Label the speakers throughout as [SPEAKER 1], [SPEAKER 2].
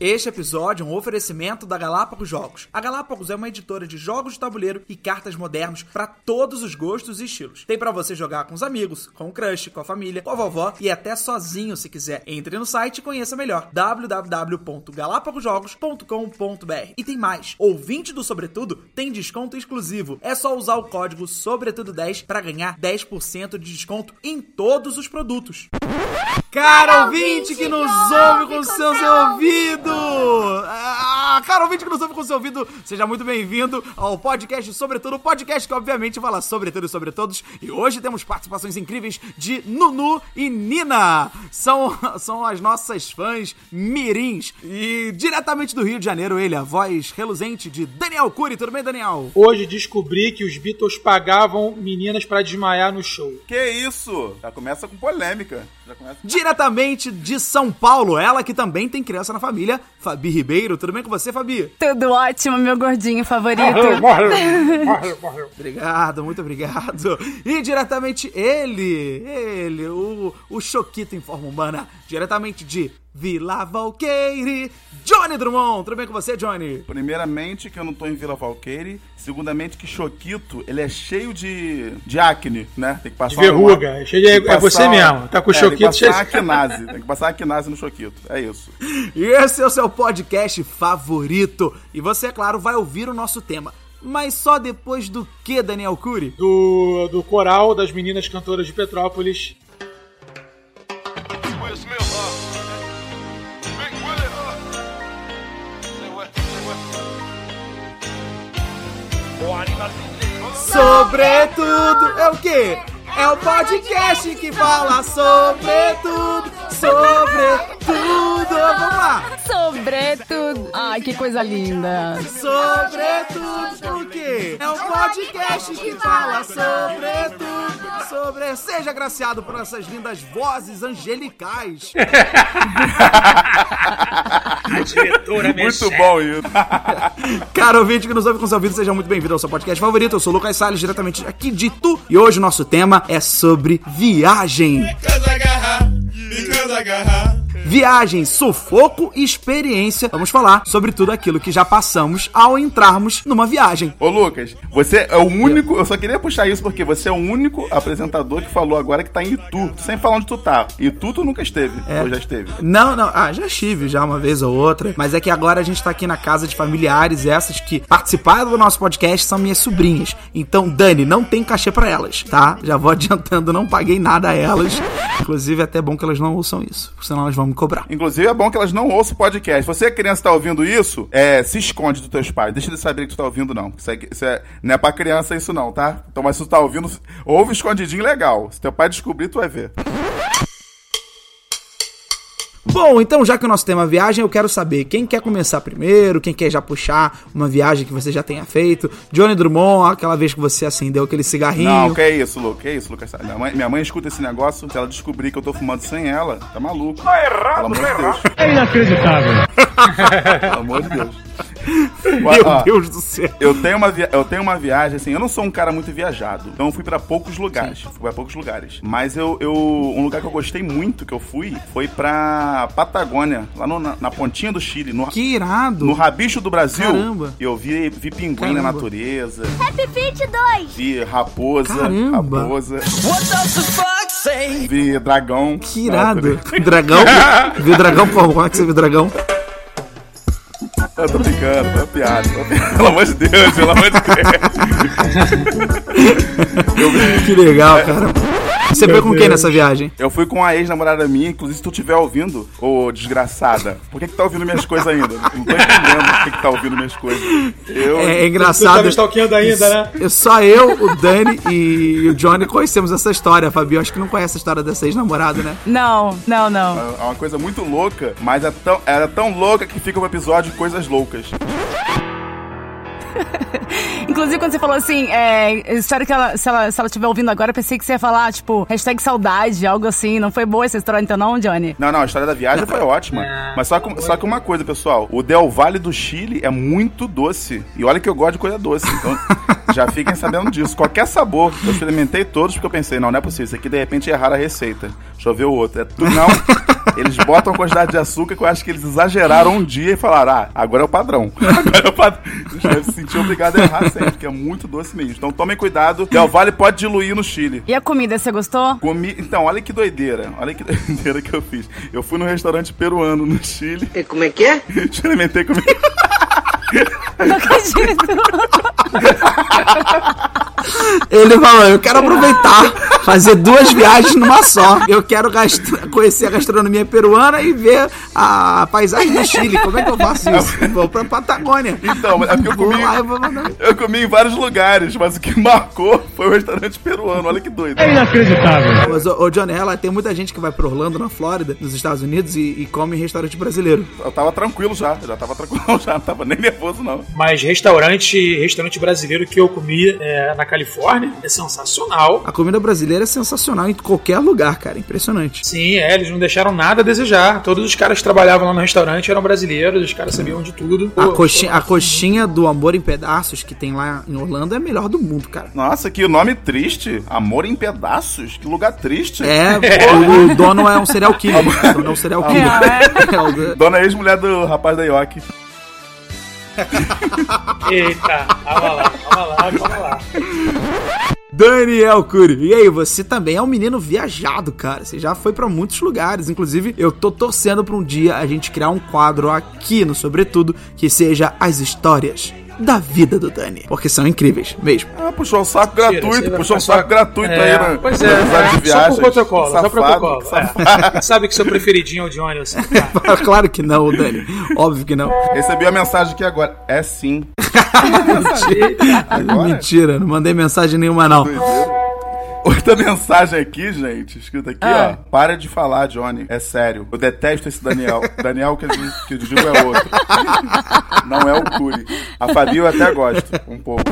[SPEAKER 1] Este episódio é um oferecimento da Galápagos Jogos. A Galápagos é uma editora de jogos de tabuleiro e cartas modernos para todos os gostos e estilos. Tem para você jogar com os amigos, com o crush, com a família, com a vovó e até sozinho se quiser. Entre no site e conheça melhor www.galapagosjogos.com.br. E tem mais. Ouvinte do Sobretudo tem desconto exclusivo. É só usar o código Sobretudo10 para ganhar 10% de desconto em todos os produtos. Cara ouvinte que nos ouve com seu ouvido! Ah, cara ouvinte que nos ouve com seu ouvido, seja muito bem-vindo ao podcast Sobretudo, o podcast que obviamente fala sobre tudo e sobre todos. E hoje temos participações incríveis de Nunu e Nina. São, são as nossas fãs mirins. E diretamente do Rio de Janeiro, ele, a voz reluzente de Daniel Cury. Tudo bem, Daniel?
[SPEAKER 2] Hoje descobri que os Beatles pagavam meninas pra desmaiar no show.
[SPEAKER 3] Que isso? Já começa com polêmica. Já começa...
[SPEAKER 1] Diretamente de São Paulo, ela que também tem criança na família, Fabi Ribeiro. Tudo bem com você, Fabi?
[SPEAKER 4] Tudo ótimo, meu gordinho favorito.
[SPEAKER 2] Morreu, morreu, morreu, morreu.
[SPEAKER 1] Obrigado, muito obrigado. E diretamente ele, ele, o, o Choquito em forma humana, diretamente de Vila Valqueire, Johnny Drummond. Tudo bem com você, Johnny?
[SPEAKER 3] Primeiramente, que eu não tô em Vila Valqueire. Segundamente, que Choquito, ele é cheio de, de acne, né? Tem que passar
[SPEAKER 2] De verruga.
[SPEAKER 3] uma-
[SPEAKER 2] Cheio de- é você mesmo. Tá com o
[SPEAKER 3] é,
[SPEAKER 2] Choquito
[SPEAKER 3] Tem que
[SPEAKER 2] cheio-
[SPEAKER 3] passar acnase. Tem que passar acnase no Choquito. É isso.
[SPEAKER 1] E esse é o seu podcast favorito. E você, é claro, vai ouvir o nosso tema. Mas só depois do que, Daniel Cury?
[SPEAKER 2] Do, do coral das meninas cantoras de Petrópolis.
[SPEAKER 5] Will Smith,
[SPEAKER 1] Sobretudo é o quê? É o podcast que fala sobre tudo, sobre tudo. Vamos lá.
[SPEAKER 4] Sobretudo. Ai, que coisa linda.
[SPEAKER 1] Sobretudo o quê? É um podcast que fala sobre tudo, sobre... Seja agraciado por essas lindas vozes angelicais.
[SPEAKER 2] A diretora
[SPEAKER 3] Muito bom isso.
[SPEAKER 1] Cara, ouvinte que nos ouve com seu ouvido, seja muito bem-vindo ao seu podcast favorito. Eu sou o Lucas Salles, diretamente aqui de Tu. E hoje o nosso tema é sobre viagem. Viagem, sufoco e experiência. Vamos falar sobre tudo aquilo que já passamos ao entrarmos numa viagem.
[SPEAKER 3] Ô, Lucas, você é o único. Eu só queria puxar isso porque você é o único apresentador que falou agora que tá em Itu. Sem falar onde tu tá. Itu tu nunca esteve.
[SPEAKER 1] É.
[SPEAKER 3] Ou já esteve?
[SPEAKER 1] Não, não, ah, já estive já uma vez ou outra, mas é que agora a gente tá aqui na casa de familiares, essas que participaram do nosso podcast são minhas sobrinhas. Então, Dani, não tem cachê pra elas, tá? Já vou adiantando, não paguei nada a elas. Inclusive, é até bom que elas não ouçam isso, senão elas vão me cobrar.
[SPEAKER 3] Inclusive, é bom que elas não ouçam o podcast. Você, criança, tá ouvindo isso, é, se esconde dos teus pais. Deixa eles saberem que tu tá ouvindo, não. Isso, é, isso é- não é pra criança isso, não, tá? Então, mas se tu tá ouvindo, ouve escondidinho legal. Se teu pai descobrir, tu vai ver.
[SPEAKER 1] Bom, então já que o nosso tema é viagem, eu quero saber quem quer começar primeiro, quem quer já puxar uma viagem que você já tenha feito. Johnny Drummond, aquela vez que você acendeu aquele cigarrinho.
[SPEAKER 3] Não, que é isso, Lu? Que é isso, Lucas? Minha mãe, minha mãe escuta esse negócio, se ela descobrir que eu tô fumando sem ela, tá maluco. Tá errado, de Deus.
[SPEAKER 2] É inacreditável.
[SPEAKER 3] Pelo amor de Deus.
[SPEAKER 1] Meu
[SPEAKER 3] Ó,
[SPEAKER 1] Deus do céu.
[SPEAKER 3] Eu tenho, uma eu tenho uma viagem, assim, eu não sou um cara muito viajado, então eu fui pra poucos lugares, fui pra poucos lugares. Mas eu, eu, um lugar que eu gostei muito que eu fui, foi pra Patagônia, lá no- na, na pontinha do Chile, no,
[SPEAKER 1] Que irado.
[SPEAKER 3] no rabicho do Brasil.
[SPEAKER 1] Caramba.
[SPEAKER 3] E eu vi, vi pinguim na
[SPEAKER 1] Caramba.
[SPEAKER 3] natureza,
[SPEAKER 6] Happy 22!
[SPEAKER 3] vi raposa,
[SPEAKER 1] Caramba.
[SPEAKER 3] raposa. Vi dragão.
[SPEAKER 1] Que irado.
[SPEAKER 3] na.
[SPEAKER 1] Dragão? Viu dragão? Como é que você viu dragão?
[SPEAKER 3] Eu tô brincando, uma piada. piada. Pelo amor de Deus, pelo amor de Deus.
[SPEAKER 1] Que legal, cara. Você foi com quem nessa viagem?
[SPEAKER 3] Eu fui com a ex-namorada minha, inclusive se tu estiver ouvindo, ô desgraçada, por que que tá ouvindo minhas coisas ainda? Não tô entendendo por que que tá ouvindo minhas coisas. Eu...
[SPEAKER 1] É, é
[SPEAKER 2] Você
[SPEAKER 1] engraçado.
[SPEAKER 2] tá me ainda, né?
[SPEAKER 1] Eu- Só eu, o Dani e o Johnny conhecemos essa história. A Fabi, eu acho que não conhece a história dessa ex-namorada, né?
[SPEAKER 4] Não, não, não.
[SPEAKER 3] É uma coisa muito louca, mas é tão, era tão louca que fica um episódio de coisas loucas.
[SPEAKER 4] Inclusive, quando você falou assim, é, espero que ela, se ela, se ela estiver ouvindo agora, eu pensei que você ia falar, tipo, hashtag saudade, algo assim. Não foi boa essa história então não, Johnny?
[SPEAKER 3] Não, não, a história da viagem foi ótima. Mas só que, só que uma coisa, pessoal. O Del Valle do Chile é muito doce. E olha que eu gosto de coisa doce. Então, já fiquem sabendo disso. Qualquer sabor. Eu experimentei todos porque eu pensei, não, não é possível. Isso aqui, de repente, erraram a receita. Deixa eu ver o outro. É tu, não. Eles botam a quantidade de açúcar que eu acho que eles exageraram um dia e falaram: ah, agora é o padrão. Agora é o padrão. Eles devem se sentir obrigados a errar sempre, porque é muito doce mesmo. Então tomem cuidado, Del Valle pode diluir no Chile.
[SPEAKER 4] E a comida, você gostou?
[SPEAKER 3] Comi... Então, olha que doideira. Olha que doideira que eu fiz. Eu fui num restaurante peruano no Chile.
[SPEAKER 6] E como é que é?
[SPEAKER 3] Experimentei comida.
[SPEAKER 4] Não acredito.
[SPEAKER 1] Ele falou: Eu quero aproveitar, fazer duas viagens numa só. Eu quero conhecer a gastronomia peruana e ver a paisagem do Chile. Como é que eu faço isso? Vou pra Patagônia.
[SPEAKER 3] Então, é porque eu comi.
[SPEAKER 1] lá e vou mandar.
[SPEAKER 3] Eu comi em vários lugares, mas o que marcou foi o restaurante peruano. Olha que doido.
[SPEAKER 1] Mas, ô, ô Johnny, ela tem muita gente que vai pra Orlando, na Flórida, nos Estados Unidos, e, e come em restaurante brasileiro.
[SPEAKER 3] Eu tava tranquilo já, já tava tranquilo já, não tava nem nervoso não.
[SPEAKER 2] Mas restaurante, restaurante brasileiro que eu comi é, na Califórnia é sensacional.
[SPEAKER 1] A comida brasileira é sensacional em qualquer lugar, cara. Impressionante.
[SPEAKER 2] Sim, é, eles não deixaram nada a desejar. Todos os caras que trabalhavam lá no restaurante eram brasileiros, os caras sabiam de tudo.
[SPEAKER 1] A
[SPEAKER 2] Pô,
[SPEAKER 1] coxinha, a coxinha do Amor em Pedaços que tem lá em Orlando é a melhor do mundo, cara.
[SPEAKER 3] Nossa, que nome triste. Amor em pedaços? Que lugar triste.
[SPEAKER 1] É, o, o dono é um serial killer. O dono é um serial killer. É, do-
[SPEAKER 3] Dona ex-mulher do rapaz da Yoki.
[SPEAKER 2] Eita, calma lá, calma lá, calma lá.
[SPEAKER 1] Daniel Cury. E aí, você também é um menino viajado, cara. Você já foi pra muitos lugares. Inclusive, eu tô torcendo pra um dia a gente criar um quadro aqui no Sobretudo que seja as histórias da vida do Dani. Porque são incríveis, mesmo.
[SPEAKER 3] Ah, puxou um saco
[SPEAKER 2] Mentira,
[SPEAKER 3] gratuito, puxou um
[SPEAKER 2] ficar
[SPEAKER 3] saco gratuito
[SPEAKER 2] É,
[SPEAKER 3] aí, né?
[SPEAKER 2] Pois é,
[SPEAKER 3] amizade de
[SPEAKER 2] é, só por protocolo, só por
[SPEAKER 3] Safado,
[SPEAKER 2] protocolo.
[SPEAKER 3] safado.
[SPEAKER 2] É. Sabe que seu preferidinho é o Johnny, sei. cara.
[SPEAKER 1] claro que não, Dani. Óbvio que não.
[SPEAKER 3] Recebi a mensagem aqui agora. É sim. Agora?
[SPEAKER 1] Mentira, não mandei mensagem nenhuma, não.
[SPEAKER 3] Outra mensagem aqui, gente, escrita aqui,
[SPEAKER 4] Ah.
[SPEAKER 3] ó. Para de falar, Johnny. É sério. Eu detesto esse Daniel. Daniel que eu digo, que eu digo é outro. Não é o Curi. A Fabi eu até gosto, um pouco.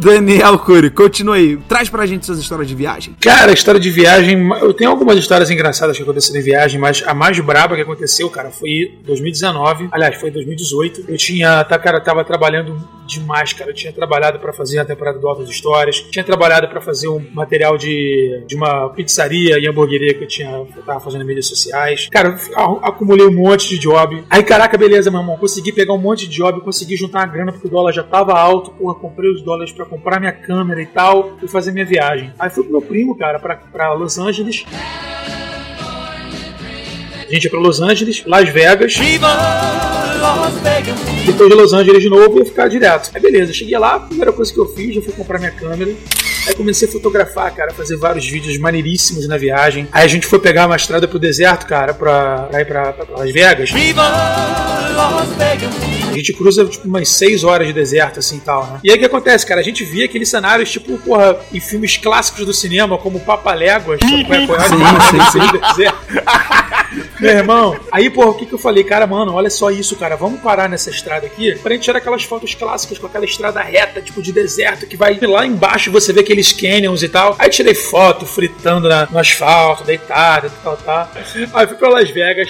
[SPEAKER 1] Daniel Cury, continua aí. Traz pra gente suas histórias de viagem.
[SPEAKER 2] Cara, história de viagem. Eu tenho algumas histórias engraçadas que aconteceram em viagem, mas a mais braba que aconteceu, cara, foi em 2019. Aliás, foi em 2018. Eu tinha, tá, cara, tava trabalhando demais, cara. Eu tinha trabalhado pra fazer a temporada do Altas Histórias. Tinha trabalhado pra fazer um material de, de uma pizzaria e hamburgueria que eu tinha, eu tava fazendo mídias sociais. Cara, acumulei um monte de job. Aí, caraca, beleza, meu irmão. Consegui pegar um monte de job, consegui juntar uma grana porque o dólar já tava alto. Porra, comprei os dólares pra comprar minha câmera e tal e fazer minha viagem. Aí fui com meu primo, cara, pra Los Angeles. A gente ia pra Los Angeles, Las Vegas. Depois de Los Angeles de novo, ia ficar direto. Aí beleza, cheguei lá, a primeira coisa que eu fiz, eu fui comprar minha câmera. Aí comecei a fotografar, cara, fazer vários vídeos maneiríssimos na viagem. Aí a gente foi pegar uma estrada pro deserto, cara, pra, pra ir pra, pra Las Vegas. A gente cruza tipo umas 6 horas de deserto, assim e tal, né? E aí o que acontece, cara? A gente via aqueles cenários, tipo, porra, em filmes clássicos do cinema, como Papaléguas, sabe qual é?
[SPEAKER 1] Sim, sim, sim.
[SPEAKER 2] Meu irmão, aí, porra, o que, que eu falei? Cara, mano, olha só isso, cara. Vamos parar nessa estrada aqui pra gente tirar aquelas fotos clássicas com aquela estrada reta, tipo de deserto, que vai lá embaixo você vê aqueles canyons e tal. Aí tirei foto fritando na- no asfalto, deitado e tal, tal. Aí fui pra Las Vegas.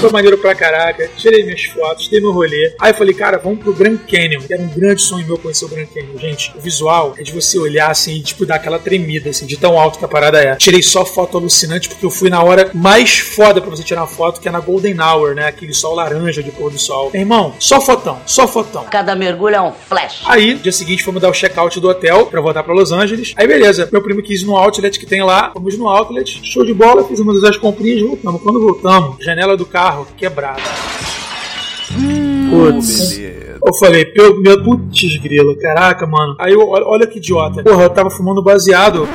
[SPEAKER 2] Foi maneiro pra caraca. Tirei minhas fotos, dei meu rolê. Aí eu falei, cara, vamos pro Grand Canyon. Era um grande sonho meu conhecer o Grand Canyon. Gente, o visual é de você olhar assim e, tipo, dar aquela tremida, assim, de tão alto que a parada é. Tirei só foto alucinante porque eu fui na hora mais foda pra você tirar uma foto, que é na Golden Hour, né? Aquele sol laranja de pôr do sol. Meu irmão, só fotão, só fotão.
[SPEAKER 6] Cada mergulho é um flash.
[SPEAKER 2] Aí, dia seguinte, fomos dar o check-out do hotel pra voltar pra Los Angeles. Aí, beleza. Meu primo quis ir no outlet que tem lá. Fomos no outlet. Show de bola. Fizemos as comprinhas. Voltamos. Quando voltamos, janela do carro quebrada.
[SPEAKER 1] Putz.
[SPEAKER 3] Beleza.
[SPEAKER 2] Eu falei, meu, meu putz grila, caraca, mano. Aí eu, olha que idiota. Porra, eu tava fumando baseado.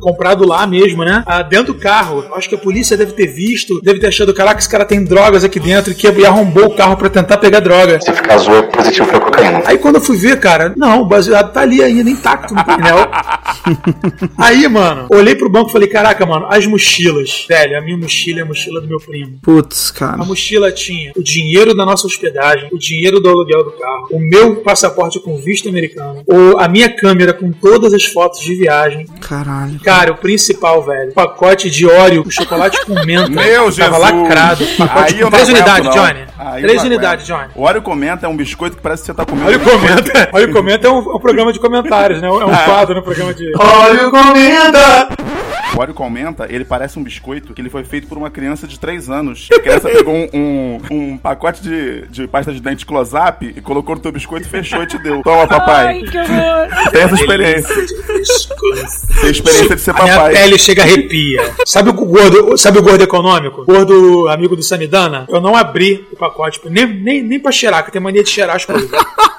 [SPEAKER 2] Comprado lá mesmo, né? Ah, dentro do carro. Acho que a polícia deve ter visto, deve ter achado, caraca, esse cara tem drogas aqui dentro, que e arrombou o carro pra tentar pegar droga.
[SPEAKER 7] Ficar azul, é positivo pra cocaína.
[SPEAKER 2] Aí quando eu fui ver, cara, não, o baseado tá ali ainda, intacto no painel. Aí, mano, olhei pro banco e falei, caraca, mano, as mochilas. Velho, a minha mochila é a mochila do meu primo.
[SPEAKER 1] Putz, cara.
[SPEAKER 2] A mochila tinha o dinheiro da nossa hospedagem, o dinheiro do aluguel do carro, o meu passaporte com visto americano, ou a minha câmera com todas as fotos de viagem.
[SPEAKER 1] Caralho.
[SPEAKER 2] Cara, o principal, velho, pacote de óleo, com chocolate com menta.
[SPEAKER 3] Meu
[SPEAKER 2] Tava
[SPEAKER 3] Jesus!
[SPEAKER 2] lacrado. Pacote
[SPEAKER 3] Aí
[SPEAKER 2] com três unidades,
[SPEAKER 3] não.
[SPEAKER 2] Johnny.
[SPEAKER 3] Aí
[SPEAKER 2] três unidades. Johnny.
[SPEAKER 3] O Oreo Comenta é um biscoito que parece que você tá comendo.
[SPEAKER 2] Olha o comenta. Olha o comenta é um, é um programa de comentários, né? É um quadro no programa de. Olha o comenta!
[SPEAKER 3] O óleo com menta, ele parece um biscoito que ele foi feito por uma criança de 3 anos. A criança pegou um, um, um pacote de, de pasta de dente close-up e colocou no teu biscoito e fechou e te deu. Toma, papai.
[SPEAKER 4] Ai, que horror.
[SPEAKER 3] Tem essa experiência. Tem a experiência de ser
[SPEAKER 2] A minha
[SPEAKER 3] papai.
[SPEAKER 2] pele chega arrepia. Sabe o gordo, sabe o gordo econômico? Gordo amigo do Samidana? Eu não abri o pacote, nem, nem, nem pra cheirar, que eu tenho mania de cheirar as coisas.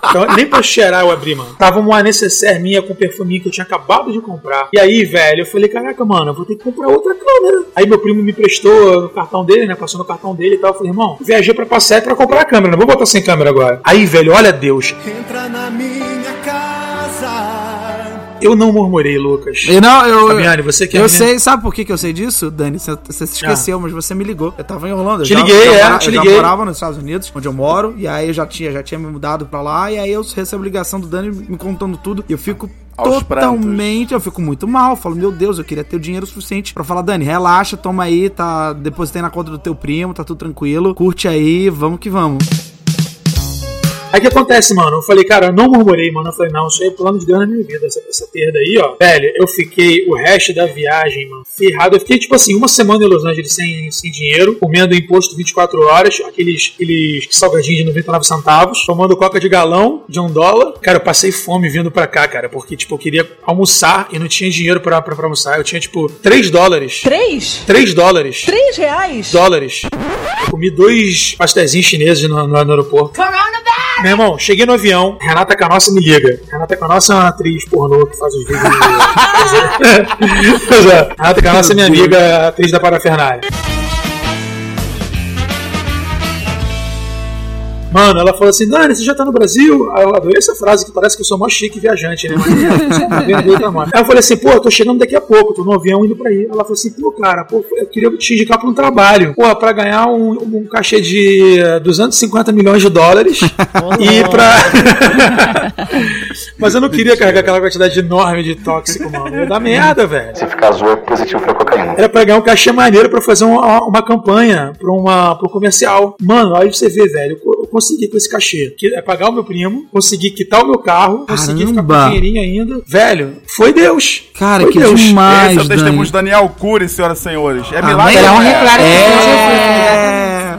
[SPEAKER 2] Então, nem pra cheirar eu abri, mano. Tava uma necessaire minha com perfuminho que eu tinha acabado de comprar. E aí, velho, eu falei, caraca, mano, eu vou ter que comprar outra câmera. Aí meu primo me prestou o cartão dele, né? Passou no cartão dele e tal. Eu falei, irmão, viajei pra Passé pra comprar a câmera, não vou botar sem câmera agora. Aí, velho, olha Deus.
[SPEAKER 8] Entra na minha casa.
[SPEAKER 2] Eu não murmurei, Lucas.
[SPEAKER 1] Eu não, eu.
[SPEAKER 2] Fabiane, você que é
[SPEAKER 1] Eu
[SPEAKER 2] menina-
[SPEAKER 1] sei, sabe por que, que eu sei disso, Dani? Você, você se esqueceu, mas você me ligou. Eu tava em Orlando. eu
[SPEAKER 2] Te
[SPEAKER 1] já-
[SPEAKER 2] liguei,
[SPEAKER 1] já
[SPEAKER 2] é, te
[SPEAKER 1] eu
[SPEAKER 2] liguei.
[SPEAKER 1] morava nos Estados Unidos, onde eu moro, e aí eu já tinha, já tinha me mudado pra lá, e aí eu recebo ligação do Dani me contando tudo, e eu fico Totalmente, eu fico muito mal, falo, meu Deus, eu queria ter o dinheiro suficiente pra falar, Dani, relaxa, toma aí, tá, depositei na conta do teu primo, tá tudo tranquilo, curte aí, vamos que vamos.
[SPEAKER 2] Aí o que acontece, mano? Eu falei, cara, eu não murmurei, mano. Eu falei, não, isso aí é plano de Deus na minha vida, essa, essa perda aí, ó. Velho, eu fiquei o resto da viagem, mano, ferrado. Eu fiquei, tipo assim, uma semana em Los Angeles sem, sem dinheiro, comendo imposto 24 horas, aqueles, aqueles salgadinhos de 99 centavos, tomando coca de galão de um dólar. Cara, eu passei fome vindo pra cá, cara, porque, tipo, eu queria almoçar e não tinha dinheiro pra, pra, pra almoçar. Eu tinha, tipo, 3 dólares.
[SPEAKER 9] Três?
[SPEAKER 2] 3 dólares.
[SPEAKER 9] Três reais?
[SPEAKER 2] dólares. Eu comi dois pastéis chineses no, no- no aeroporto. Meu irmão, cheguei no avião, Renata Canossa me liga. Renata Canossa é uma atriz pornô que faz os vídeos. Pois é. Renata Canossa é minha amiga, atriz da Parafernália. Mano, ela falou assim: Dani, você já tá no Brasil? Aí eu adorei essa frase que parece que eu sou mó chique viajante, né? Aí eu falei assim: pô, eu tô chegando daqui a pouco, tô no avião indo pra aí. Ela falou assim: pô, cara, pô, eu queria te indicar pra um trabalho. Pô, pra ganhar um, um cachê de eh, 250 milhões de dólares e pra. Mas eu não queria carregar aquela quantidade enorme de tóxico, mano. Ia dar merda, velho.
[SPEAKER 7] Se ficar azul é positivo pra cocaína.
[SPEAKER 2] Era pra ganhar um cachê maneiro pra fazer uma, uma campanha pra, uma, pra um comercial. Mano, aí você vê, velho, consegui com esse cachê. Que é pagar o meu primo, consegui quitar o meu carro, consegui ficar com dinheirinho ainda. Velho, foi Deus.
[SPEAKER 1] Cara,
[SPEAKER 2] foi
[SPEAKER 1] que
[SPEAKER 2] Deus.
[SPEAKER 1] demais,
[SPEAKER 3] Esse é o testemunho de Daniel Cury, senhoras e senhores. É
[SPEAKER 1] Amém.
[SPEAKER 3] milagre.
[SPEAKER 4] É um reclaro
[SPEAKER 1] É.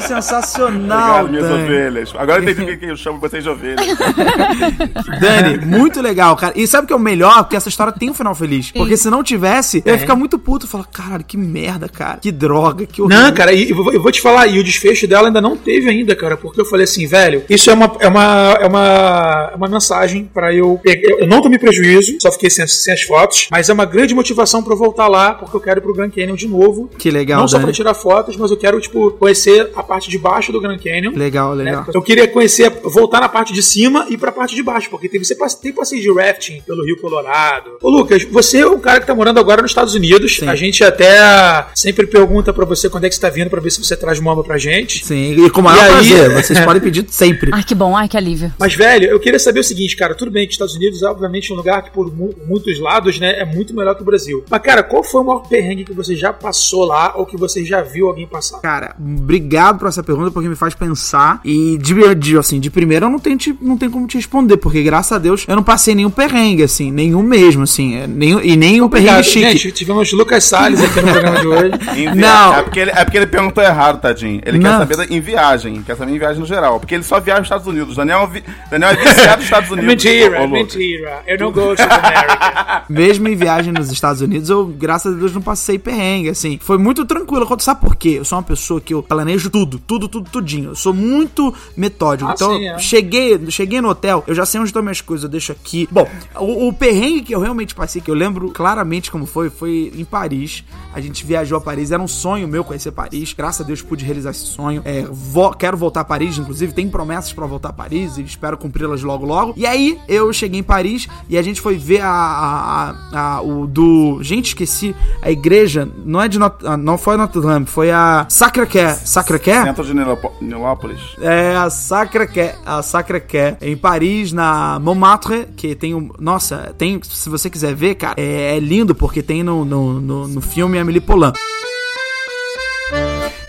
[SPEAKER 1] Que sensacional,
[SPEAKER 3] Obrigado, minhas
[SPEAKER 1] Dani.
[SPEAKER 3] ovelhas. Agora eu entendi por que eu chamo vocês de ovelhas.
[SPEAKER 1] Dani, muito legal, cara. E sabe o que é o melhor? Porque essa história tem um final feliz. Porque se não tivesse, eu ia ficar muito puto. Falar, caralho, que merda, cara. Que droga, que horrível.
[SPEAKER 2] Não, cara, e eu vou, eu vou te falar, e o desfecho dela ainda não teve ainda, cara, porque eu falei assim, velho, isso é uma, é uma, é uma, é uma mensagem pra eu pegar. Eu não tomei prejuízo, só fiquei sem, sem as fotos, mas é uma grande motivação pra eu voltar lá, porque eu quero ir pro Grand Canyon de novo.
[SPEAKER 1] Que legal,
[SPEAKER 2] Não só
[SPEAKER 1] Dani.
[SPEAKER 2] pra tirar fotos, mas eu quero, tipo, conhecer a parte de baixo do Grand Canyon.
[SPEAKER 1] Legal,
[SPEAKER 2] né?
[SPEAKER 1] legal.
[SPEAKER 2] Eu queria conhecer, voltar na parte de cima e pra parte de baixo, porque tem, você tem passeio de rafting pelo Rio Colorado. Ô, Lucas, você é um cara que tá morando agora nos Estados Unidos.
[SPEAKER 1] Sim.
[SPEAKER 2] A gente até sempre pergunta pra você quando é que você tá vindo pra ver se você traz mamba pra gente.
[SPEAKER 1] Sim, e com o maior
[SPEAKER 2] E aí-
[SPEAKER 1] prazer. Vocês podem pedir sempre.
[SPEAKER 4] Ai, que bom, ai, que alívio.
[SPEAKER 2] Mas, velho, eu queria saber o seguinte, cara. Tudo bem que os Estados Unidos é, obviamente, um lugar que, por mu- muitos lados, né, é muito melhor que o Brasil. Mas, cara, qual foi o maior perrengue que você já passou lá ou que você já viu alguém passar?
[SPEAKER 1] Cara, obrigado por essa pergunta, porque me faz pensar. E de, de, assim, de primeira eu não tenho, te- não tenho como te responder, porque graças a Deus eu não passei nenhum perrengue, assim, nenhum mesmo, assim. é, Nenhum, e nem um perrengue chique.
[SPEAKER 2] gente. Tivemos Lucas Salles aqui no programa de hoje.
[SPEAKER 1] Não.
[SPEAKER 3] É porque, ele, é porque ele perguntou errado, tadinho. Ele
[SPEAKER 1] Não.
[SPEAKER 3] quer saber em viagem. Quer saber em viagem no geral. Porque ele só viaja nos Estados Unidos. Daniel, é vi- Daniel é viciado nos Estados
[SPEAKER 2] É
[SPEAKER 3] Unidos.
[SPEAKER 2] mentira, é mentira. Eu não gosto da América.
[SPEAKER 1] Mesmo em viagem nos Estados Unidos, eu, graças a Deus, não passei perrengue, assim. Foi muito tranquilo. Sabe por quê? Eu sou uma pessoa que eu planejo tudo, tudo, tudo, tudinho. Eu sou muito metódico.
[SPEAKER 2] Ah,
[SPEAKER 1] então,
[SPEAKER 2] sim, é.
[SPEAKER 1] cheguei, cheguei no hotel, eu já sei onde estão minhas coisas, eu deixo aqui. Bom, o, o perrengue que eu realmente passei, que eu lembro claramente como foi, foi em Paris. A gente viajou a Paris, era um sonho meu conhecer Paris. Graças a Deus pude realizar esse sonho. É, vo- quero voltar a Paris, inclusive, tem promessas pra voltar a Paris e espero cumpri-las logo logo. E aí, eu cheguei em Paris e a gente foi ver a, a- a- a- o do. Gente, esqueci. A igreja, não é de Not ah, não foi Notre Dame, foi a Sacré-Cœur. Sacré-Cœur?
[SPEAKER 3] Centro de Nilópo- Nilópolis.
[SPEAKER 1] É a Sacré-Cœur, a Sacré-Cœur, em Paris, na Montmartre, que tem um... Nossa, tem, se você quiser ver, cara, é, é lindo porque tem no, no, no, no filme Amélie Poulain.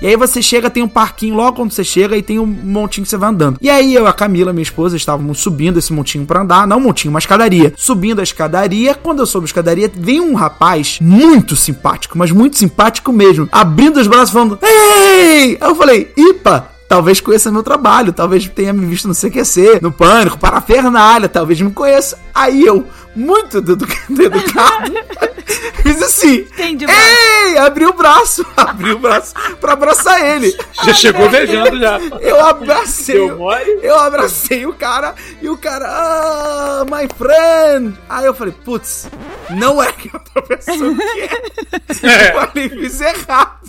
[SPEAKER 1] E aí você chega, tem um parquinho logo quando você chega e tem um montinho que você vai andando. E aí eu e a Camila, minha esposa, estávamos subindo esse montinho pra andar. Não um montinho, uma escadaria. Subindo a escadaria. Quando eu soube a escadaria, vem um rapaz muito simpático, mas muito simpático mesmo. Abrindo os braços falando: Ei! Aí eu falei: Ipa! Talvez conheça meu trabalho, talvez tenha me visto no CQC, no Pânico, Parafernália, talvez me conheça. Aí eu, muito edu- educado, fiz assim.
[SPEAKER 4] Entendi.
[SPEAKER 1] Ei! Abri o braço, abri o braço pra abraçar ele.
[SPEAKER 2] Já chegou beijando já.
[SPEAKER 1] Eu abracei.
[SPEAKER 2] Mole?
[SPEAKER 1] Eu abracei o cara e o cara, ah, my friend. Aí eu falei, putz, não é que outra pessoa que é. Eu falei, fiz errado.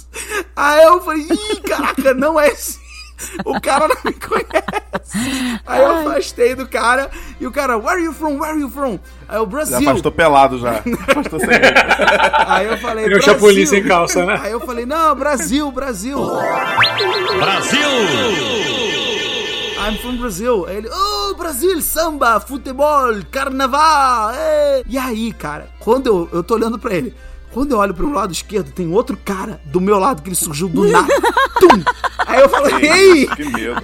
[SPEAKER 1] Aí eu falei, ih, caraca, não é esse. O cara não me conhece. Aí eu afastei do cara e o cara, where are you from? Where are you from? Aí eu,
[SPEAKER 3] Já
[SPEAKER 1] Brasil.
[SPEAKER 3] afastou pelado já. Afastou sem
[SPEAKER 1] Aí eu falei,
[SPEAKER 2] é o
[SPEAKER 1] Brasil.
[SPEAKER 2] Sem calça, né?
[SPEAKER 1] Aí eu falei, não, Brasil, Brasil. I'm from Brazil. Aí ele, oh, Brasil, samba, futebol, carnaval. é." E aí, cara, quando eu, eu tô olhando pra ele, quando eu olho pro lado esquerdo, tem outro cara do meu lado que ele surgiu do nada. Tum! Aí eu falei, ei!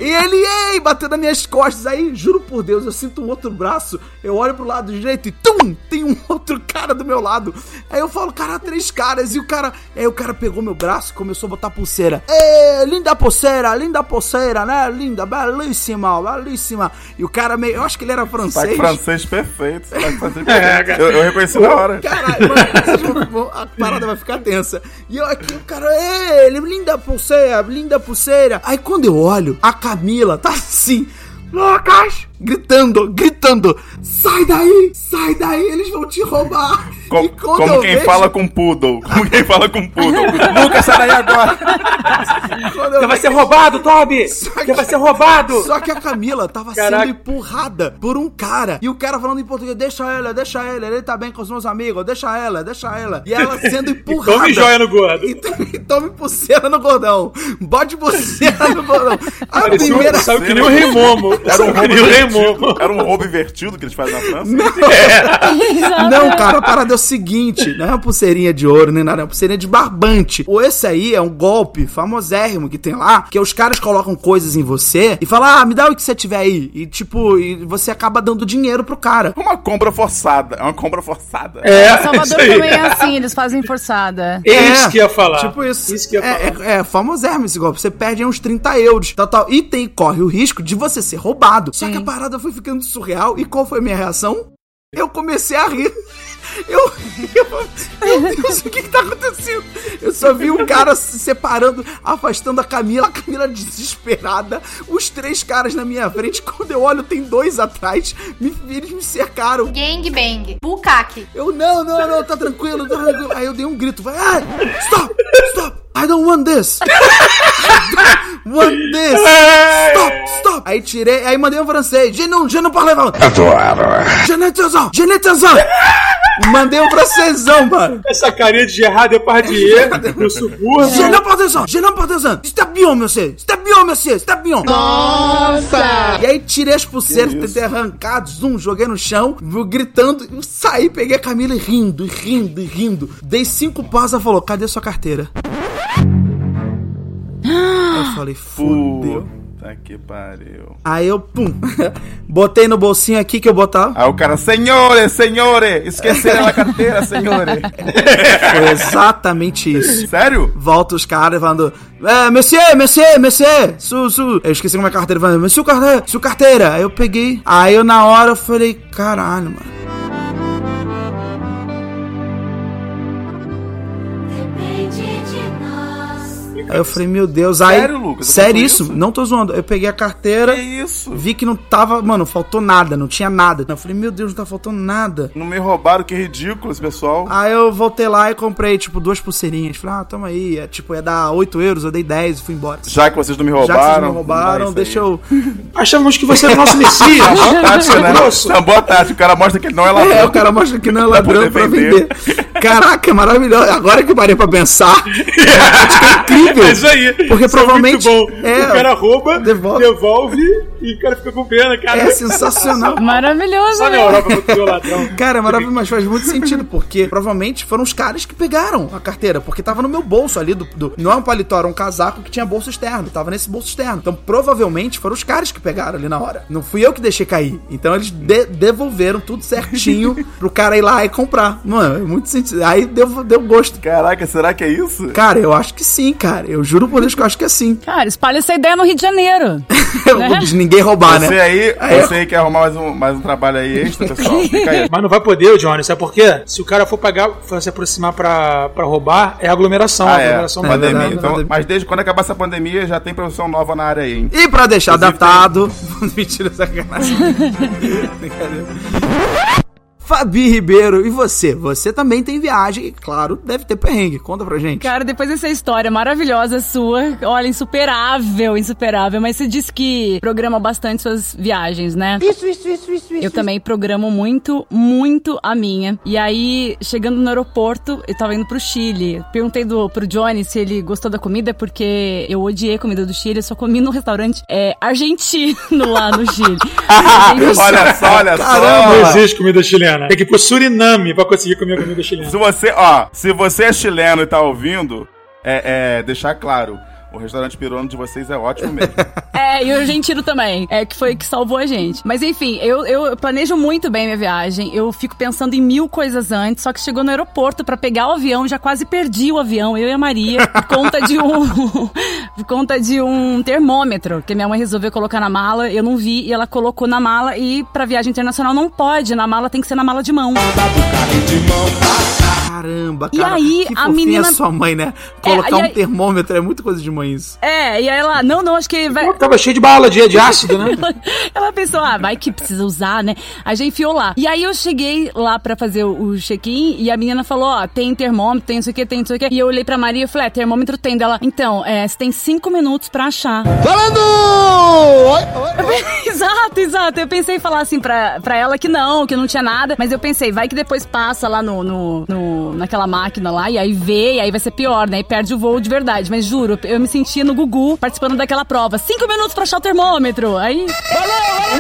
[SPEAKER 1] E ele, ei, bateu nas minhas costas. Aí, juro por Deus, eu sinto um outro braço. Eu olho pro lado direito e, tum! Tem um outro cara do meu lado. Aí eu falo, cara, três caras. E o cara, aí o cara pegou meu braço e começou a botar pulseira. Ê, linda pulseira, linda pulseira, né? Linda, belíssima, belíssima. E o cara meio, eu acho que ele era
[SPEAKER 3] Sotaque
[SPEAKER 1] francês.
[SPEAKER 3] francês perfeito. Sotaque francês perfeito. Eu, eu reconheci na hora.
[SPEAKER 1] Caralho, mano, a parada vai ficar tensa. E eu aqui, o cara, "Ê, linda pulseira, linda pulseira. Aí quando eu olho, a Camila tá assim, Lucas, gritando, gritando, sai daí, sai daí, eles vão te roubar.
[SPEAKER 3] Com- como quem
[SPEAKER 1] vejo-
[SPEAKER 3] fala com poodle. Como quem fala com poodle. Lucas, sai daí agora.
[SPEAKER 2] Você vai ser roubado, Toby! Você vai ser roubado!
[SPEAKER 1] Só que a Camila tava
[SPEAKER 2] Caraca.
[SPEAKER 1] sendo empurrada por um cara. E o cara falando em português, deixa ela, deixa ela, ele tá bem com os meus amigos, deixa ela, deixa ela. E ela sendo empurrada.
[SPEAKER 2] Tome joia no gordo.
[SPEAKER 1] E tome, tome pulseira no gordão. Bote pulseira no gordão. A
[SPEAKER 2] Parecia um-
[SPEAKER 1] primeira...
[SPEAKER 2] Sabe que nem o Remomo.
[SPEAKER 3] Era um
[SPEAKER 2] Sabe
[SPEAKER 3] invertido. Era um roubo invertido que eles fazem na França.
[SPEAKER 1] Não, cara, a parada é o seguinte: não é uma pulseirinha de ouro nem nada, é uma pulseirinha de barbante. Ou esse aí é um golpe famosérrimo que tem lá, que os caras colocam coisas em você e falam, ah, me dá o que você tiver aí. E tipo, e você acaba dando dinheiro pro cara.
[SPEAKER 3] Uma compra forçada. É uma compra forçada.
[SPEAKER 2] É,
[SPEAKER 4] Salvador
[SPEAKER 2] isso aí.
[SPEAKER 4] também é assim, eles fazem forçada.
[SPEAKER 2] É isso que ia falar.
[SPEAKER 1] Tipo isso.
[SPEAKER 2] Isso que ia falar.
[SPEAKER 1] é, é, é famosérrimo esse golpe. Você perde uns 30 euros. Tal, tal. E tem, corre o risco de você ser roubado. Só que a parada foi ficando surreal. E qual foi a minha reação? Eu comecei a rir. Eu, eu, meu Deus, o que que tá acontecendo? Eu só vi um cara se separando, afastando a Camila, a Camila desesperada, os três caras na minha frente. Quando eu olho, tem dois atrás, me, eles me cercaram.
[SPEAKER 9] Gangbang. Bukaki.
[SPEAKER 1] Eu, não, não, não, tá tranquilo, tá tranquilo. Aí eu dei um grito, vai, ah, stop, stop, I don't want this. Want this. Stop, stop. Aí tirei, aí mandei um francês, je não, je não parle pas. Je n'étais pas, je n'étais pas. Mandei um francêsão, mano.
[SPEAKER 2] Essa carinha de Gerard Depardieu no
[SPEAKER 1] Je
[SPEAKER 2] subúrbio.
[SPEAKER 1] não parle ça, je não parle ça. Está bien, monsieur, está bien, monsieur, está bien. Nossa. E aí tirei as pulseiras, tentei arrancar, zoom, joguei no chão, vou gritando, saí, peguei a Camila e rindo, e rindo, e rindo. Dei cinco passos, ela falou, cadê sua carteira? Eu falei, fudeu.
[SPEAKER 3] Puta que pariu.
[SPEAKER 1] Aí eu, pum, botei no bolsinho aqui que eu botava.
[SPEAKER 3] Aí o cara, senhores, senhores, esqueceram a carteira, senhores.
[SPEAKER 1] Foi exatamente isso.
[SPEAKER 3] Sério?
[SPEAKER 1] Volta os caras falando, é, monsieur, monsieur, monsieur, su, su. Eu esqueci como é a carteira, falando, monsieur, carteira, sua carteira. Aí eu peguei, aí eu na hora eu falei, caralho, mano. Aí eu falei, meu Deus, aí.
[SPEAKER 3] Sério, Lucas?
[SPEAKER 1] Sério isso?
[SPEAKER 3] isso?
[SPEAKER 1] Não tô zoando. Eu peguei a carteira,
[SPEAKER 3] Que isso?
[SPEAKER 1] vi que não tava, mano, faltou nada, não tinha nada. Eu falei, meu Deus, não tá faltando nada.
[SPEAKER 3] Não me roubaram, que ridículo esse pessoal.
[SPEAKER 1] Aí eu voltei lá e comprei, tipo, duas pulseirinhas. Falei, ah, toma aí. É, tipo, ia dar 8 euros, eu dei 10 e fui embora.
[SPEAKER 3] Já que vocês não me
[SPEAKER 1] Já
[SPEAKER 3] roubaram.
[SPEAKER 1] que vocês me roubaram,
[SPEAKER 3] dá isso
[SPEAKER 1] deixa
[SPEAKER 3] aí.
[SPEAKER 1] eu.
[SPEAKER 2] Achamos que você era o nosso Messias.
[SPEAKER 3] Boa tática, né? Não, boa tática. O cara mostra que ele não é
[SPEAKER 1] É,
[SPEAKER 3] ladrão.
[SPEAKER 1] o cara mostra que não é ladrão pra
[SPEAKER 3] vender.
[SPEAKER 1] vender. Caraca, é maravilhoso. Agora que eu parei pra pensar. é incrível.
[SPEAKER 2] É isso aí.
[SPEAKER 1] Porque
[SPEAKER 2] Isso é
[SPEAKER 1] provavelmente- é,
[SPEAKER 2] o cara rouba,
[SPEAKER 1] devolve.
[SPEAKER 2] devolve, E o cara fica com pena, cara.
[SPEAKER 1] É sensacional.
[SPEAKER 4] Maravilhoso,
[SPEAKER 2] Só na
[SPEAKER 4] né?
[SPEAKER 2] Europa ladrão.
[SPEAKER 1] Cara, é maravilhoso, mas faz muito sentido, porque provavelmente foram os caras que pegaram a carteira, porque tava no meu bolso ali do. do- não é um paletó, era um casaco que tinha bolso externo, tava nesse bolso externo. Então provavelmente foram os caras que pegaram ali na hora. Não fui eu que deixei cair. Então eles de- devolveram tudo certinho pro cara ir lá e comprar. Mano, é muito sentido. Aí deu, deu gosto.
[SPEAKER 3] Caraca, será que é isso?
[SPEAKER 1] Cara, eu acho que sim, cara. Eu juro por Deus que eu acho que é sim.
[SPEAKER 4] Cara, espalha essa ideia no Rio de Janeiro. Né?
[SPEAKER 1] De ninguém roubar,
[SPEAKER 3] Você
[SPEAKER 1] né?
[SPEAKER 3] aí,
[SPEAKER 1] Aí
[SPEAKER 3] você aí quer arrumar mais um, mais um trabalho aí extra, pessoal? Fica aí.
[SPEAKER 2] Mas não vai poder, Johnny, sabe por quê? Se o cara for pagar, for se aproximar pra, pra roubar, é aglomeração.
[SPEAKER 3] Ah, é.
[SPEAKER 2] aglomeração não
[SPEAKER 3] Pandemia.
[SPEAKER 1] verdade,
[SPEAKER 3] Então, mas desde quando acabar essa pandemia, já tem profissão nova na área aí, hein?
[SPEAKER 1] E pra deixar
[SPEAKER 3] Inclusive,
[SPEAKER 1] datado. Mentira, sacanagem. Brincadeira. Fabi Ribeiro, e você? Você também tem viagem e, claro, deve ter perrengue. Conta pra gente.
[SPEAKER 4] Cara, depois dessa história maravilhosa sua, olha, insuperável, insuperável. Mas você disse que programa bastante suas viagens, né?
[SPEAKER 6] Isso, isso, isso, isso,
[SPEAKER 4] Eu também programo muito, muito a minha. E aí, chegando no aeroporto, eu tava indo pro Chile. Perguntei do, pro Johnny se ele gostou da comida, porque eu odiei a comida do Chile. Eu só comi num restaurante é, argentino lá no Chile.
[SPEAKER 3] olha só, olha
[SPEAKER 2] Não
[SPEAKER 3] só.
[SPEAKER 2] existe comida chilena. Tem que ir pro Suriname pra conseguir comer comida chilena.
[SPEAKER 3] Se você, ó, se você é chileno e tá ouvindo, é, é deixar claro, o restaurante peruano de vocês é ótimo mesmo.
[SPEAKER 4] É, e o argentino também. É, que foi que salvou a gente. Mas enfim, eu, eu planejo muito bem minha viagem. Eu fico pensando em mil coisas antes. Só que chegou no aeroporto pra pegar o avião, já quase perdi o avião, eu e a Maria, por conta de um. por conta de um termômetro que minha mãe resolveu colocar na mala. Eu não vi e ela colocou na mala. E pra viagem internacional não pode. Na mala tem que ser na mala de mão.
[SPEAKER 1] Caramba,
[SPEAKER 4] E
[SPEAKER 1] cara.
[SPEAKER 4] aí,
[SPEAKER 1] que
[SPEAKER 4] a menina-
[SPEAKER 1] sua mãe, né? Colocar
[SPEAKER 4] e
[SPEAKER 1] um
[SPEAKER 4] aí-
[SPEAKER 1] termômetro é muito coisa de mãe isso.
[SPEAKER 4] É, e aí ela, não, não, acho que vai.
[SPEAKER 2] Tava cheio de bala de, de ácido, né?
[SPEAKER 4] Ela pensou, ah, vai que precisa usar, né? A gente enfiou lá. E aí eu cheguei lá pra fazer o, o check-in e a menina falou, ó, tem termômetro, tem não sei o que, tem não sei o que. E eu olhei pra Maria e falei, é, termômetro tem dela. Então, é, você tem cinco minutos pra achar.
[SPEAKER 8] Falando! Oi, oi.
[SPEAKER 4] exato, exato. Eu pensei em falar assim pra, pra ela que não, que não tinha nada. Mas eu pensei, vai que depois passa lá no, no, no- naquela máquina lá e aí vê, e aí vai ser pior, né? E perde o voo de verdade. Mas juro, eu me sentia no Gugu participando daquela prova. Cinco minutos pra achar o termômetro. Aí. Foi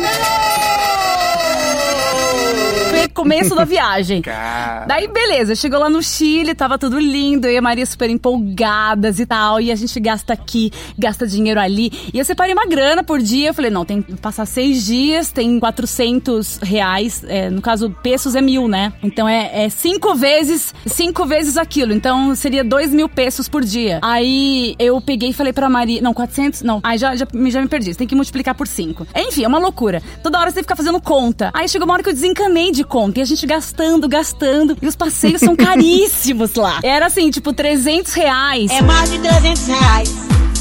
[SPEAKER 4] começo da viagem.
[SPEAKER 3] Cara.
[SPEAKER 4] Daí, beleza, chegou lá no Chile, tava tudo lindo, eu e a Maria super empolgadas e tal, e a gente gasta aqui, gasta dinheiro ali. E eu separei uma grana por dia, eu falei, não, tem que passar seis dias, tem 400 reais, é, no caso, pesos é mil, né? Então é, é cinco vezes, cinco vezes aquilo, então seria dois mil pesos por dia. Aí eu peguei e falei pra Maria, não, 400, não, aí já, já, já me perdi, você tem que multiplicar por cinco. Enfim, é uma loucura. Toda hora você tem que ficar fazendo conta. Aí chegou uma hora que eu desencanei de conta, e a gente gastando, gastando, e os passeios são caríssimos lá. Era assim, tipo, 300 reais.
[SPEAKER 10] É mais de 300 reais.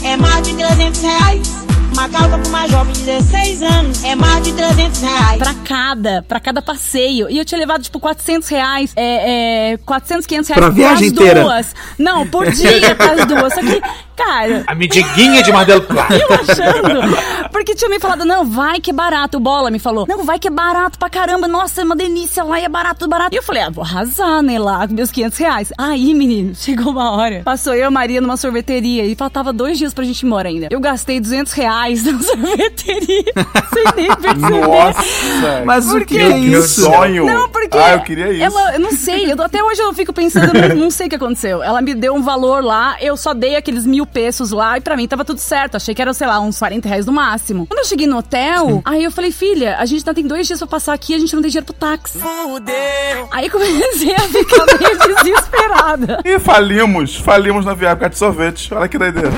[SPEAKER 10] É mais de 300 reais. Uma calça pra uma jovem de 16 anos. É mais de 300 reais.
[SPEAKER 4] Pra cada, pra cada passeio. E eu tinha levado, tipo, 400 reais, é, é 400, 500 reais
[SPEAKER 1] Pra viagem inteira?
[SPEAKER 4] duas. Não, por dia pras duas. Só que, cara,
[SPEAKER 2] A mediguinha de Mar del Plata.
[SPEAKER 4] eu achando. Porque tinha me falado, não, vai que é barato. O Bola me falou, não, vai que é barato pra caramba. Nossa, é uma delícia lá e é barato, tudo barato. E eu falei, ah, vou arrasar, né, lá com meus 500 reais. Aí, menino, chegou uma hora. Passou eu e a Maria numa sorveteria e faltava dois dias pra gente ir embora ainda. Eu gastei 200 reais na sorveteria. sem nem perceber.
[SPEAKER 3] Nossa!
[SPEAKER 1] Mas o
[SPEAKER 4] Por
[SPEAKER 1] que é
[SPEAKER 3] Meu
[SPEAKER 1] isso?
[SPEAKER 3] sonho!
[SPEAKER 4] Não, porque.
[SPEAKER 3] Ah, eu queria isso.
[SPEAKER 4] Ela, eu não sei, eu, até hoje eu fico pensando, eu não, não sei o que aconteceu. Ela me deu um valor lá, eu só dei aqueles mil pesos lá e pra mim tava tudo certo. Achei que era, sei lá, uns 40 reais no máximo. Quando eu cheguei no hotel, aí eu falei, filha, a gente ainda tem dois dias pra passar aqui a gente não tem dinheiro pro táxi.
[SPEAKER 10] Fudeu.
[SPEAKER 4] Aí comecei a ficar meio desesperada.
[SPEAKER 3] E falimos, falimos na viagem por causa de sorvete. Olha que doideira.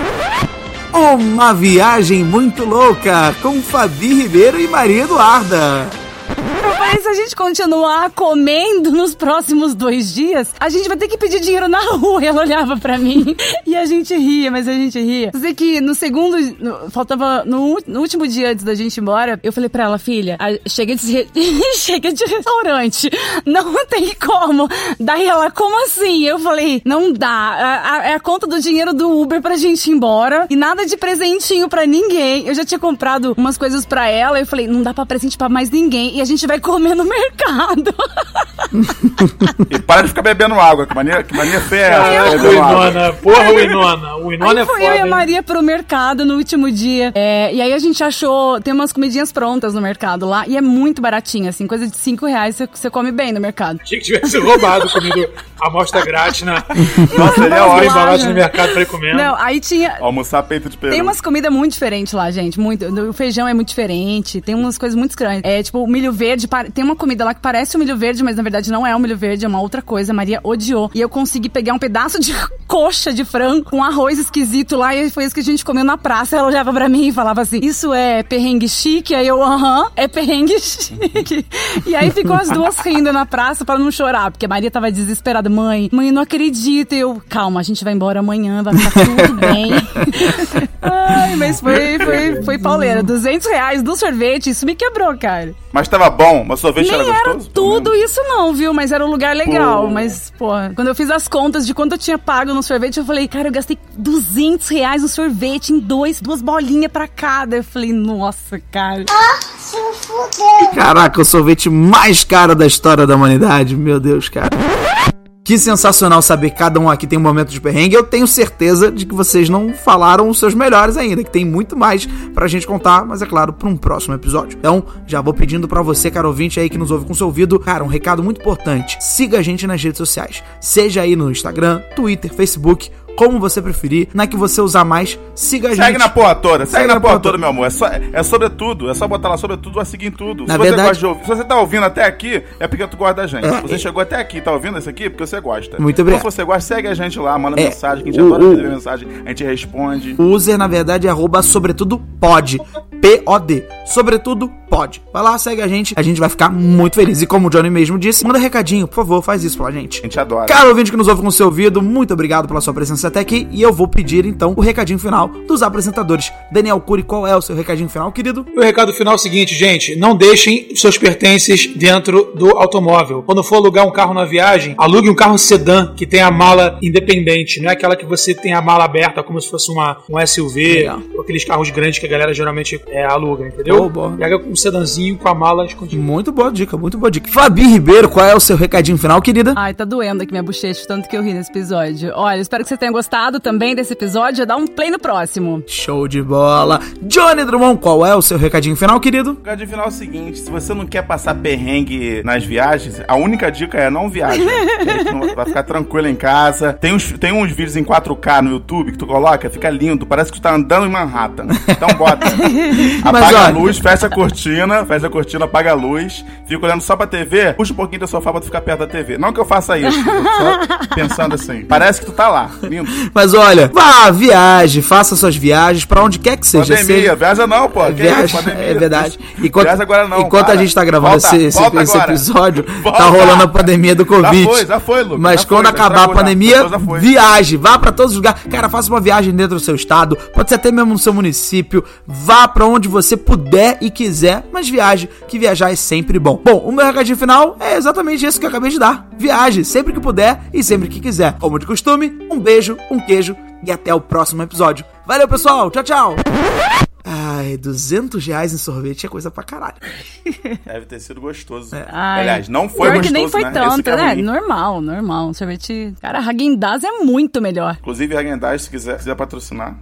[SPEAKER 1] Uma viagem muito louca com Fabi Ribeiro e Maria Eduarda.
[SPEAKER 4] Falei, se a gente continuar comendo nos próximos dois dias, a gente vai ter que pedir dinheiro na rua. E ela olhava pra mim e a gente ria, mas a gente ria. Dizer que no segundo, no- faltava no, no último dia antes da gente ir embora, eu falei pra ela, filha, chega de, chega de restaurante, não tem como. Daí ela, como assim? Eu falei, não dá. A- a- É a conta do dinheiro do Uber pra gente ir embora e nada de presentinho pra ninguém. Eu já tinha comprado umas coisas pra ela. Eu falei, não dá pra presente pra mais ninguém e a gente vai comer no mercado.
[SPEAKER 3] E para de ficar bebendo água, que mania, que mania feia é
[SPEAKER 2] Caraca,
[SPEAKER 3] essa.
[SPEAKER 2] Winona. Porra, o Winona. O Winona
[SPEAKER 4] Aí
[SPEAKER 2] é
[SPEAKER 4] foi
[SPEAKER 2] foda.
[SPEAKER 4] eu e a
[SPEAKER 2] hein?
[SPEAKER 4] Maria pro mercado no último dia. É, e aí a gente achou, tem umas comidinhas prontas no mercado lá. E é muito baratinho, assim, coisa de 5 reais você, você come bem no mercado.
[SPEAKER 2] Achei que tivesse roubado comido amostra grátis na.
[SPEAKER 3] Nossa, ele é ótimo.
[SPEAKER 2] embalagem no mercado pra ir comendo.
[SPEAKER 4] Não, aí tinha.
[SPEAKER 3] Almoçar peito de peru.
[SPEAKER 4] Tem umas comidas muito diferentes lá, gente. Muito. O feijão é muito diferente. Tem umas coisas muito estranhas. É tipo, o milho verde. Tem uma comida lá que parece o milho verde, mas na verdade não é o milho verde, é uma outra coisa. A Maria odiou. E eu consegui pegar um pedaço de coxa de frango com arroz esquisito lá. E foi isso que a gente comeu na praça. Ela olhava pra mim e falava assim: Isso é perrengue chique? Aí eu, aham, é perrengue chique. E aí ficou as duas rindo na praça pra não chorar, porque a Maria tava desesperada. Mãe, mãe, eu não acredito. E eu, calma, a gente vai embora amanhã, vai ficar tudo bem. Ai, mas foi, foi, foi pauleira. 200 reais do sorvete, isso me quebrou, cara.
[SPEAKER 3] Mas tava bom, mas o sorvete
[SPEAKER 4] Nem
[SPEAKER 3] era
[SPEAKER 4] era
[SPEAKER 3] gostoso? pelo
[SPEAKER 4] tudo isso não, viu? Mas era um lugar legal.
[SPEAKER 3] Pô.
[SPEAKER 4] Mas, pô, quando eu fiz as contas de quanto eu tinha pago no sorvete, eu falei, cara, eu gastei 200 reais no sorvete em dois, duas bolinhas pra cada. Eu falei, nossa, cara.
[SPEAKER 1] Caraca, o sorvete mais caro da história da humanidade. Meu Deus, cara. Que sensacional saber cada um aqui tem um momento de perrengue. Eu tenho certeza de que vocês não falaram os seus melhores ainda, que tem muito mais pra gente contar, mas é claro, pra um próximo episódio. Então, já vou pedindo pra você, cara ouvinte aí que nos ouve com seu ouvido, cara, um recado muito importante. Siga a gente nas redes sociais, seja aí no Instagram, Twitter, Facebook, como você preferir. Na que você usar mais, siga a gente.
[SPEAKER 3] Segue na porra toda, segue, na porra toda, meu amor. É, só, é sobre tudo, é só botar lá sobre tudo, vai seguir em tudo.
[SPEAKER 1] Na
[SPEAKER 3] se,
[SPEAKER 1] verdade-
[SPEAKER 3] você gosta de ouvir, se você tá ouvindo até aqui, é porque tu gosta da gente.
[SPEAKER 1] É,
[SPEAKER 3] você
[SPEAKER 1] é.
[SPEAKER 3] chegou até aqui tá ouvindo isso aqui, porque você gosta.
[SPEAKER 1] Muito obrigado.
[SPEAKER 3] Então, se você gosta, segue a gente lá, manda
[SPEAKER 1] É,
[SPEAKER 3] mensagem, que a gente
[SPEAKER 1] o-
[SPEAKER 3] adora
[SPEAKER 1] o-
[SPEAKER 3] receber mensagem, a gente responde.
[SPEAKER 1] O user, na verdade, é arroba sobretudo pode. P-O-D. Sobretudo pode. Vai lá, segue a gente. A gente vai ficar muito feliz. E como o Johnny mesmo disse, manda recadinho, por favor, faz isso pra gente.
[SPEAKER 3] A gente adora.
[SPEAKER 1] Caro ouvinte que nos ouve com o seu ouvido, muito obrigado pela sua presença até aqui. E eu vou pedir então o recadinho final dos apresentadores. Daniel Cury, qual é o seu recadinho final, querido?
[SPEAKER 2] O recado final é o seguinte, gente: não deixem seus pertences dentro do automóvel. Quando for alugar um carro na viagem, alugue um carro sedã que tem a mala independente, não é aquela que você tem a mala aberta como se fosse uma, um SUV,
[SPEAKER 1] Legal.
[SPEAKER 2] ou aqueles carros grandes que a galera geralmente é, aluga, entendeu?
[SPEAKER 1] Boa, boa.
[SPEAKER 2] Pega um sedãzinho com a mala escondida.
[SPEAKER 1] Muito boa dica, muito boa dica. Fabi Ribeiro, qual é o seu recadinho final, querida?
[SPEAKER 4] Ai, tá doendo aqui minha bochecha, tanto que eu ri nesse episódio. Olha, espero que você tenha gostado também desse episódio. Dá um play no próximo.
[SPEAKER 1] Show de bola. Johnny Drummond, qual é o seu recadinho final, querido?
[SPEAKER 3] O recado final é o seguinte: se você não quer passar perrengue nas viagens, a única dica é não não- vai ficar tranquilo em casa. Tem uns, tem uns vídeos em 4K no YouTube que tu coloca, fica lindo, parece que tu tá andando em Manhattan. Então bota.
[SPEAKER 1] Mas
[SPEAKER 3] Apaga a luz, fecha a cortina, fecha a cortina, apaga a luz, fica olhando só pra TV, puxa um pouquinho da sofá pra tu ficar perto da TV. Não que eu faça isso, só pensando assim. Parece que tu tá lá, lindo.
[SPEAKER 1] Mas olha, vá, viaje, faça suas viagens pra onde quer que seja.
[SPEAKER 3] Pandemia,
[SPEAKER 1] seja-
[SPEAKER 3] viaja não, pô.
[SPEAKER 1] Viaja,
[SPEAKER 3] pandemia.
[SPEAKER 1] é verdade. Enquanto,
[SPEAKER 3] Viaja agora não.
[SPEAKER 1] enquanto a
[SPEAKER 3] para.
[SPEAKER 1] gente tá gravando
[SPEAKER 3] Volta,
[SPEAKER 1] esse, esse-
[SPEAKER 3] volta
[SPEAKER 1] esse episódio,
[SPEAKER 3] Volta.
[SPEAKER 1] tá rolando a pandemia do Covid.
[SPEAKER 3] Já foi, já foi, Lucas.
[SPEAKER 1] Mas
[SPEAKER 3] já
[SPEAKER 1] quando
[SPEAKER 3] foi, já
[SPEAKER 1] acabar a pandemia, viaje, vá pra todos os lugares. Cara, faça uma viagem dentro do seu estado, pode ser até mesmo no seu município. Vá pra onde você puder e quiser, mas viaje, que viajar é sempre bom. Bom, o meu recadinho final é exatamente isso que eu acabei de dar. Viaje sempre que puder e sempre que quiser. Como de costume, um beijo, um queijo e até o próximo episódio. Valeu, pessoal. Tchau, tchau. Ai, 200 reais em sorvete é coisa pra caralho.
[SPEAKER 3] Deve ter sido gostoso.
[SPEAKER 4] Ai,
[SPEAKER 3] Aliás, não foi
[SPEAKER 4] pior
[SPEAKER 3] gostoso,
[SPEAKER 4] que nem foi
[SPEAKER 3] né?
[SPEAKER 4] Tanto,
[SPEAKER 3] é
[SPEAKER 4] né?
[SPEAKER 3] ruim.
[SPEAKER 4] Normal, normal. Um sorvete... Cara, Häagen-Dazs é muito melhor.
[SPEAKER 3] Inclusive, Hagendaz, se quiser, quiser patrocinar.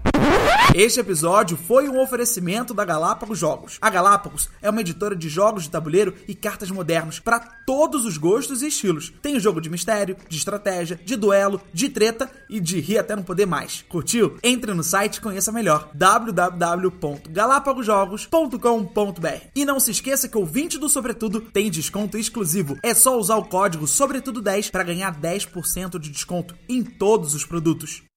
[SPEAKER 1] Este episódio foi um oferecimento da Galápagos Jogos. A Galápagos é uma editora de jogos de tabuleiro e cartas modernos para todos os gostos e estilos. Tem jogo de mistério, de estratégia, de duelo, de treta e de rir até não poder mais. Curtiu? Entre no site e conheça melhor www.galapagosjogos.com.br. E não se esqueça que o 20 do Sobretudo tem desconto exclusivo. É só usar o código Sobretudo10 para ganhar 10% de desconto em todos os produtos.